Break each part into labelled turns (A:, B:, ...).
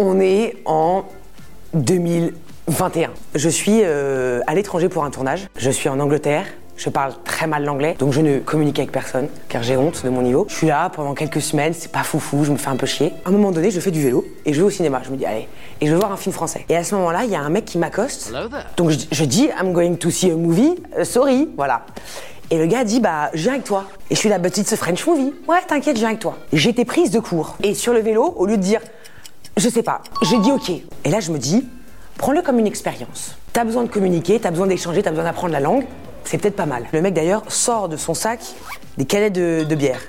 A: On est en 2021. Je suis euh, à l'étranger pour un tournage. Je suis en Angleterre. Je parle très mal l'anglais, donc je ne communique avec personne, car j'ai honte de mon niveau. Je suis là pendant quelques semaines, c'est pas foufou, je me fais un peu chier. À un moment donné, je fais du vélo et je vais au cinéma. Je me dis, allez, et je vais voir un film français. Et à ce moment-là, il y a un mec qui m'accoste. Donc je, je dis, I'm going to see a movie, euh, sorry, voilà. Et le gars dit, bah, je viens avec toi. Et je suis là, but it's a French movie. Ouais, t'inquiète, je viens avec toi. J'étais prise de court. Et sur le vélo, au lieu de dire, je sais pas, j'ai dit ok. Et là, je me dis, prends-le comme une expérience. T'as besoin de communiquer, t'as besoin d'échanger, t'as besoin d'apprendre la langue. C'est peut-être pas mal. Le mec d'ailleurs sort de son sac des canettes de, bière.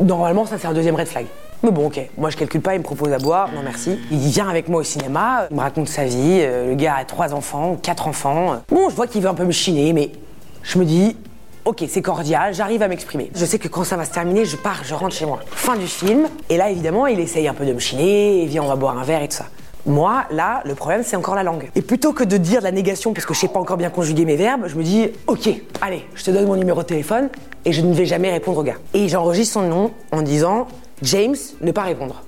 A: Normalement, ça c'est un deuxième red flag. Mais bon, ok. Moi, je calcule pas, il me propose à boire. Non, merci. Il vient avec moi au cinéma, il me raconte sa vie. euh, Le gars a trois enfants, quatre enfants. Bon, je vois qu'il veut un peu me chiner, mais je me dis, ok, c'est cordial, j'arrive à m'exprimer. Je sais que quand ça va se terminer, je pars, je rentre chez moi. Fin du film. Et là, évidemment, il essaye un peu de me chiner. Et viens, on va boire un verre et tout ça. Moi, là, le problème, c'est encore la langue. Et plutôt que de dire de la négation parce que je sais pas encore bien conjuguer mes verbes, je me dis, ok, allez, je te donne mon numéro de téléphone et je ne vais jamais répondre au gars. Et j'enregistre son nom en disant, James, ne pas répondre.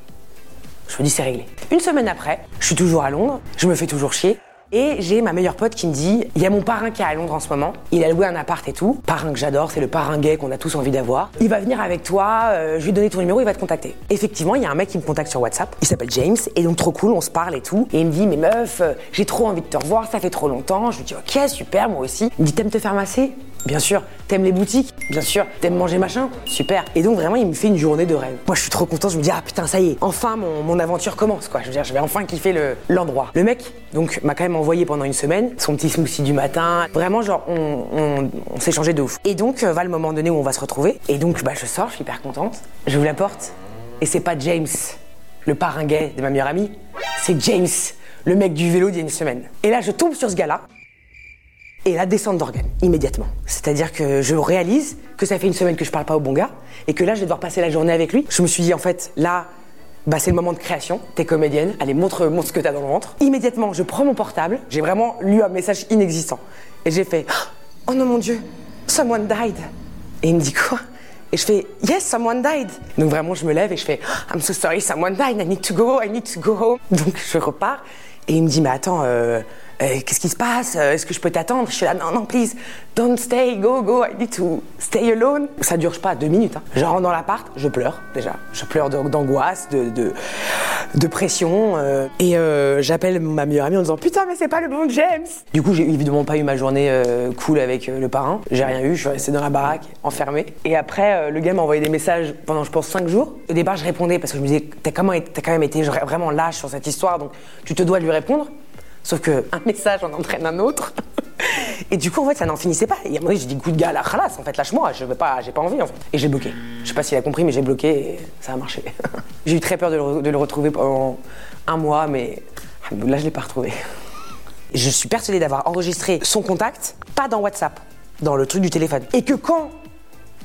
A: Je me dis, c'est réglé. Une semaine après, je suis toujours à Londres, je me fais toujours chier. Et j'ai ma meilleure pote qui me dit il y a mon parrain qui est à Londres en ce moment. Il a loué un appart et tout. Parrain que j'adore, c'est le parrain gay qu'on a tous envie d'avoir. Il va venir avec toi, euh, je lui donner ton numéro, il va te contacter. Effectivement, il y a un mec qui me contacte sur WhatsApp. Il s'appelle James et donc trop cool, on se parle et tout. Et il me dit mais meuf, euh, j'ai trop envie de te revoir, ça fait trop longtemps. Je lui dis ok, super, moi aussi. Il me dit t'aimes te faire masser? Bien sûr. T'aimes les boutiques Bien sûr. T'aimes manger machin Super. Et donc vraiment, il me fait une journée de rêve. Moi, je suis trop content. Je me dis ah putain, ça y est, enfin mon, aventure commence quoi. Je veux dire, je vais enfin kiffer le- l'endroit. Le, mec, donc, m'a quand même envoyé pendant une semaine son petit smoothie du matin. Vraiment, genre, on, s'est changé de ouf. Et donc, euh, va le moment donné où on va se retrouver. Et donc, bah, je sors, je suis hyper contente. J'ouvre la porte et c'est pas James, le parrain gay de ma meilleure amie. C'est James, le mec du vélo d'il y a une semaine. Et là, je tombe sur ce gars-là et la descente d'organes, immédiatement. C'est-à-dire que je réalise que ça fait une semaine que je parle pas au bon gars et que là, je vais devoir passer la journée avec lui. Je me suis dit, en fait, là, bah, c'est le moment de création. T'es comédienne, allez, montre, montre ce que t'as dans le ventre. Immédiatement, je prends mon portable, j'ai vraiment lu un message inexistant. Et j'ai fait, oh non mon Dieu, someone died. Et il me dit quoi? Et je fais Yes, someone died. Donc vraiment, je me lève et je fais I'm so sorry, someone died. I need to go, I need to go home. Donc je repars et il me dit Mais attends, euh, euh, qu'est-ce qui se passe? Euh, Est-ce que je peux t'attendre? Je suis là Non, non, please, don't stay, go, go. I need to stay alone. Ça dure pas deux minutes. hein. Je rentre dans l'appart, je pleure déjà. Je pleure d'angoisse, de, de, de pression. euh, et j'appelle ma meilleure amie en disant Putain, mais c'est pas le bon James. Du coup, j'ai évidemment pas eu ma journée cool avec le parrain. J'ai rien eu, je suis restée dans la baraque, enfermée. Et après, le gars m'a envoyé des messages pendant, je pense, 5 jours. Au départ, je répondais parce que je me disais T'as quand, même été- vraiment lâche sur cette histoire, donc tu te dois de lui répondre. Sauf que un message en entraîne un autre. Et du coup, en fait, ça n'en finissait pas. Et à un moment donné, j'ai dit, de gars, là, khalas, en fait, lâche-moi, je veux pas, j'ai pas envie, en fait. Et j'ai bloqué. Je sais pas s'il a compris, mais j'ai bloqué et ça a marché. j'ai eu très peur de le, retrouver pendant un mois, mais là, je l'ai pas retrouvé. Je suis persuadée d'avoir enregistré son contact, pas dans WhatsApp, dans le truc du téléphone. Et que quand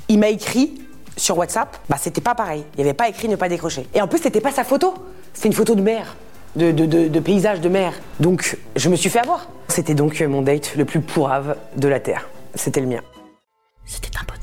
A: il m'a écrit sur WhatsApp, bah c'était pas pareil. Il n'y avait pas écrit ne pas décrocher. Et en plus, c'était pas sa photo. C'était une photo de mer, de, de, de- de mer. Donc, je me suis fait avoir. C'était donc mon date le plus pourrave de la Terre. C'était le mien.
B: C'était un.